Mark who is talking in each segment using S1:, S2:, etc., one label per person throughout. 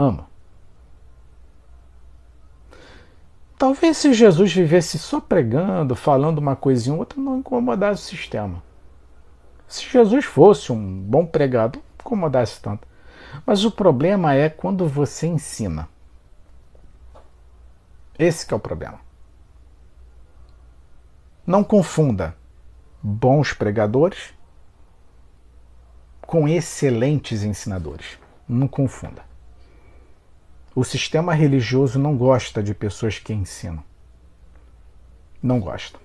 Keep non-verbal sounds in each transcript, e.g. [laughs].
S1: ama. Talvez se Jesus vivesse só pregando, falando uma coisinha ou outra, não incomodasse o sistema. Se Jesus fosse um bom pregador, não incomodasse tanto. Mas o problema é quando você ensina. Esse é o problema. Não confunda bons pregadores com excelentes ensinadores. Não confunda. O sistema religioso não gosta de pessoas que ensinam. Não gosta.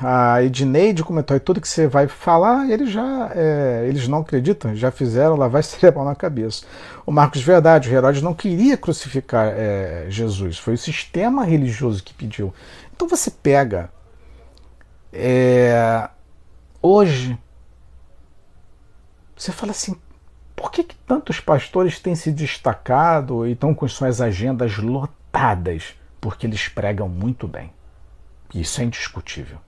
S1: A Edneide comentou: tudo que você vai falar, eles já é, eles não acreditam, já fizeram lavar [laughs] cerebral na cabeça. O Marcos Verdade, o Herodes não queria crucificar é, Jesus, foi o sistema religioso que pediu. Então você pega. É, hoje, você fala assim: por que, que tantos pastores têm se destacado e estão com suas agendas lotadas? Porque eles pregam muito bem. Isso é indiscutível.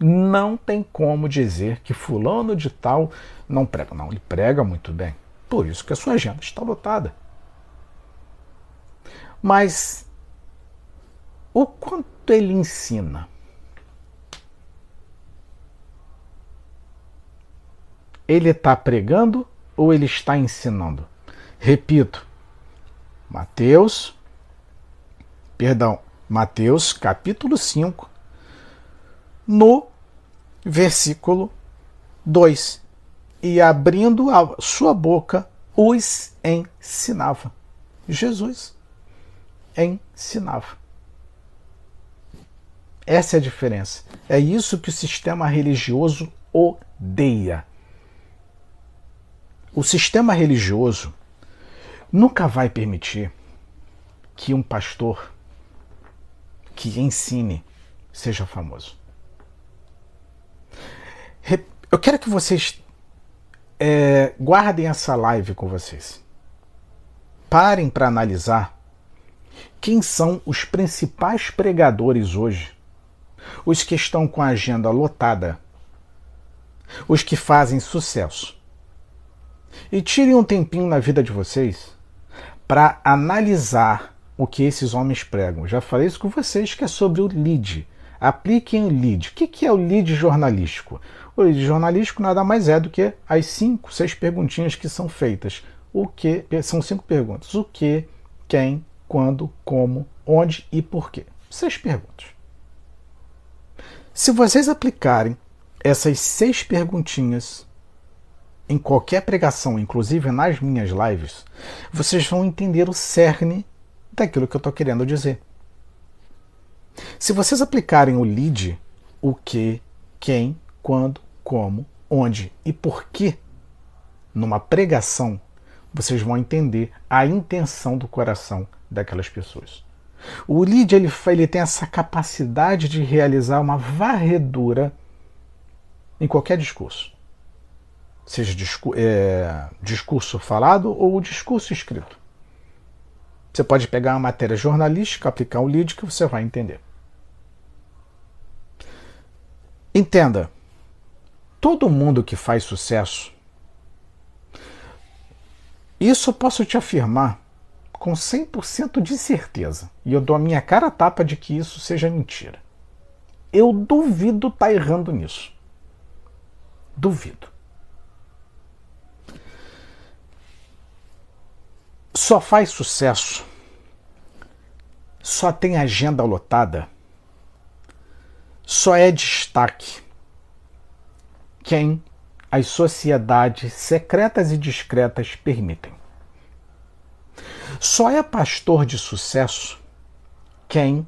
S1: Não tem como dizer que fulano de tal não prega. Não, ele prega muito bem. Por isso que a sua agenda está lotada. Mas o quanto ele ensina? Ele está pregando ou ele está ensinando? Repito, Mateus, perdão, Mateus capítulo 5, no versículo 2. E abrindo a sua boca, os ensinava. Jesus ensinava. Essa é a diferença. É isso que o sistema religioso odeia. O sistema religioso nunca vai permitir que um pastor que ensine seja famoso. Eu quero que vocês é, guardem essa live com vocês. Parem para analisar quem são os principais pregadores hoje. Os que estão com a agenda lotada. Os que fazem sucesso e tirem um tempinho na vida de vocês para analisar o que esses homens pregam. Já falei isso com vocês, que é sobre o lead. Apliquem o lead. O que é o lead jornalístico? O lead jornalístico nada mais é do que as cinco, seis perguntinhas que são feitas. O que são cinco perguntas: o que, quem, quando, como, onde e por quê. Seis perguntas. Se vocês aplicarem essas seis perguntinhas em qualquer pregação, inclusive nas minhas lives, vocês vão entender o cerne daquilo que eu estou querendo dizer. Se vocês aplicarem o lead, o que, quem, quando, como, onde e porquê numa pregação, vocês vão entender a intenção do coração daquelas pessoas. O lead ele, ele tem essa capacidade de realizar uma varredura em qualquer discurso seja discu é, discurso falado ou discurso escrito. Você pode pegar uma matéria jornalística, aplicar um lead que você vai entender. Entenda, todo mundo que faz sucesso, isso eu posso te afirmar com 100% de certeza, e eu dou a minha cara a tapa de que isso seja mentira. Eu duvido estar tá errando nisso. Duvido. Só faz sucesso, só tem agenda lotada, só é destaque quem as sociedades secretas e discretas permitem. Só é pastor de sucesso quem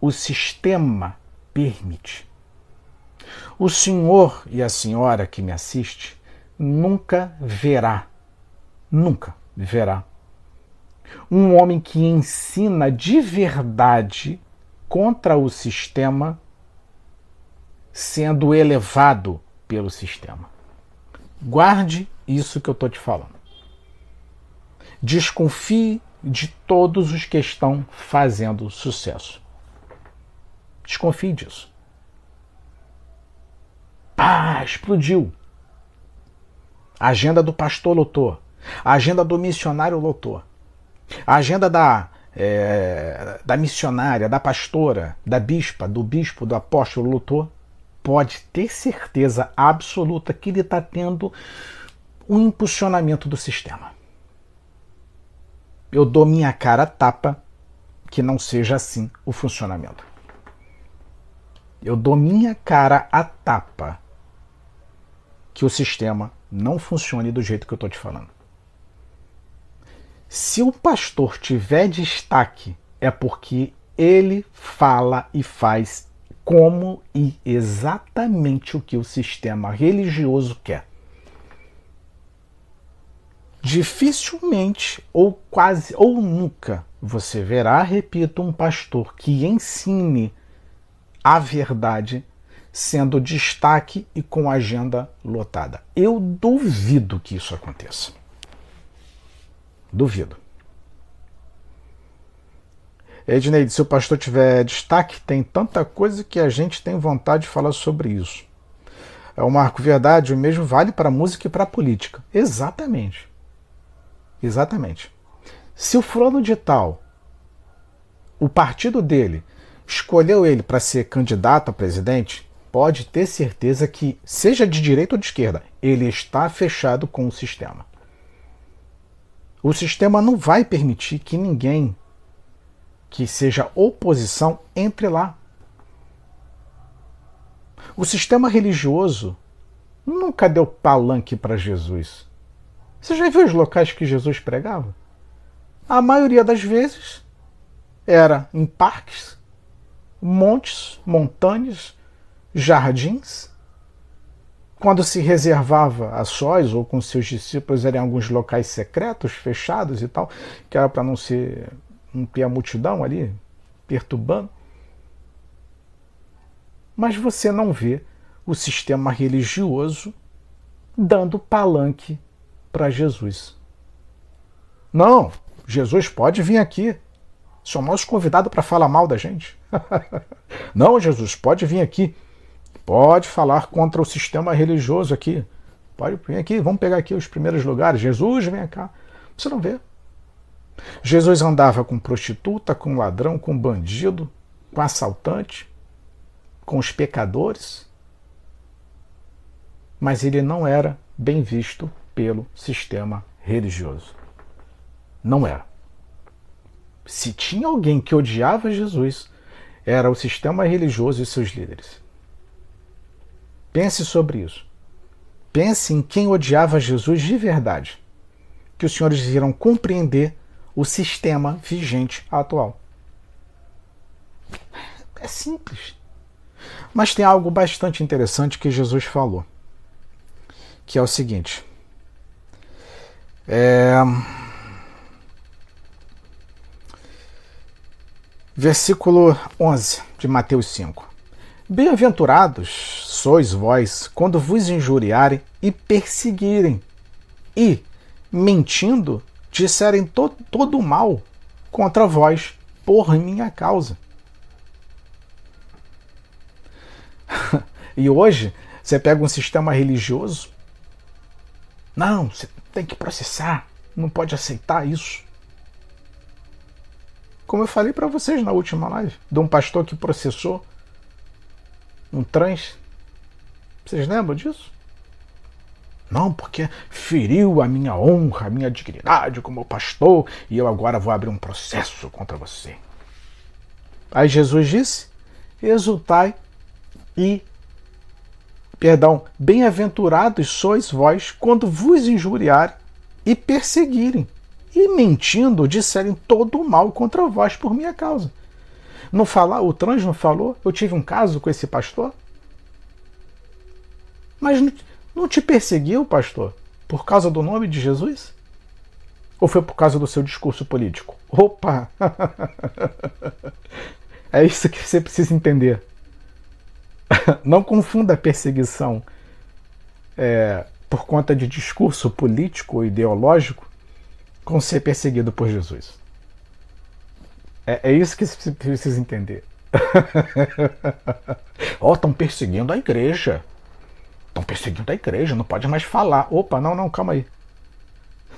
S1: o sistema permite. O senhor e a senhora que me assiste nunca verá, nunca verá um homem que ensina de verdade contra o sistema, sendo elevado pelo sistema. Guarde isso que eu estou te falando. Desconfie de todos os que estão fazendo sucesso. Desconfie disso. Pá, explodiu. A agenda do pastor lotou. A agenda do missionário lotou. A agenda da, é, da missionária, da pastora, da bispa, do bispo, do apóstolo lotou. Pode ter certeza absoluta que ele está tendo um impulsionamento do sistema. Eu dou minha cara tapa que não seja assim o funcionamento. Eu dou minha cara a tapa que o sistema não funcione do jeito que eu estou te falando. Se o pastor tiver destaque, é porque ele fala e faz como e exatamente o que o sistema religioso quer. Dificilmente ou quase ou nunca você verá, repito, um pastor que ensine a verdade sendo destaque e com agenda lotada. Eu duvido que isso aconteça. Duvido. Edneide, se o pastor tiver destaque, tem tanta coisa que a gente tem vontade de falar sobre isso. É o marco verdade, o mesmo vale para a música e para a política. Exatamente. Exatamente. Se o fulano de tal, o partido dele, escolheu ele para ser candidato a presidente, pode ter certeza que, seja de direita ou de esquerda, ele está fechado com o sistema. O sistema não vai permitir que ninguém que seja oposição entre lá. O sistema religioso nunca deu palanque para Jesus. Você já viu os locais que Jesus pregava? A maioria das vezes era em parques, montes, montanhas, jardins. Quando se reservava a sós ou com seus discípulos, eram alguns locais secretos, fechados e tal, que era para não ser não ter a multidão ali perturbando. Mas você não vê o sistema religioso dando palanque para Jesus. Não, Jesus pode vir aqui. Somos convidados para falar mal da gente. [laughs] não, Jesus, pode vir aqui. Pode falar contra o sistema religioso aqui. Pode vir aqui, vamos pegar aqui os primeiros lugares. Jesus, vem cá. Você não vê. Jesus andava com prostituta, com ladrão, com bandido, com assaltante, com os pecadores, mas ele não era bem visto pelo sistema religioso. Não era. Se tinha alguém que odiava Jesus, era o sistema religioso e seus líderes. Pense sobre isso. Pense em quem odiava Jesus de verdade, que os senhores irão compreender o sistema vigente atual. É simples. Mas tem algo bastante interessante que Jesus falou, que é o seguinte. É... Versículo 11 de Mateus 5. Bem-aventurados sois vós quando vos injuriarem e perseguirem, e, mentindo, disserem to todo o mal contra vós por minha causa. [laughs] e hoje, você pega um sistema religioso. Não, você tem que processar, não pode aceitar isso. Como eu falei para vocês na última live, de um pastor que processou um trans. Vocês lembram disso? Não, porque feriu a minha honra, a minha dignidade como pastor, e eu agora vou abrir um processo contra você. Aí Jesus disse: Exultai e, perdão, bem-aventurados sois vós quando vos injuriarem e perseguirem, e mentindo disserem todo o mal contra vós por minha causa. Não falar, o trans não falou? Eu tive um caso com esse pastor? Mas não te perseguiu, pastor, por causa do nome de Jesus? Ou foi por causa do seu discurso político? Opa! [laughs] é isso que você precisa entender. [laughs] Não confunda a perseguição é, por conta de discurso político ou ideológico com ser perseguido por Jesus. É, é isso que você precisa entender. [laughs] Ó, oh, estão perseguindo a igreja. Estão perseguindo a igreja, não pode mais falar. Opa, não, não, calma aí.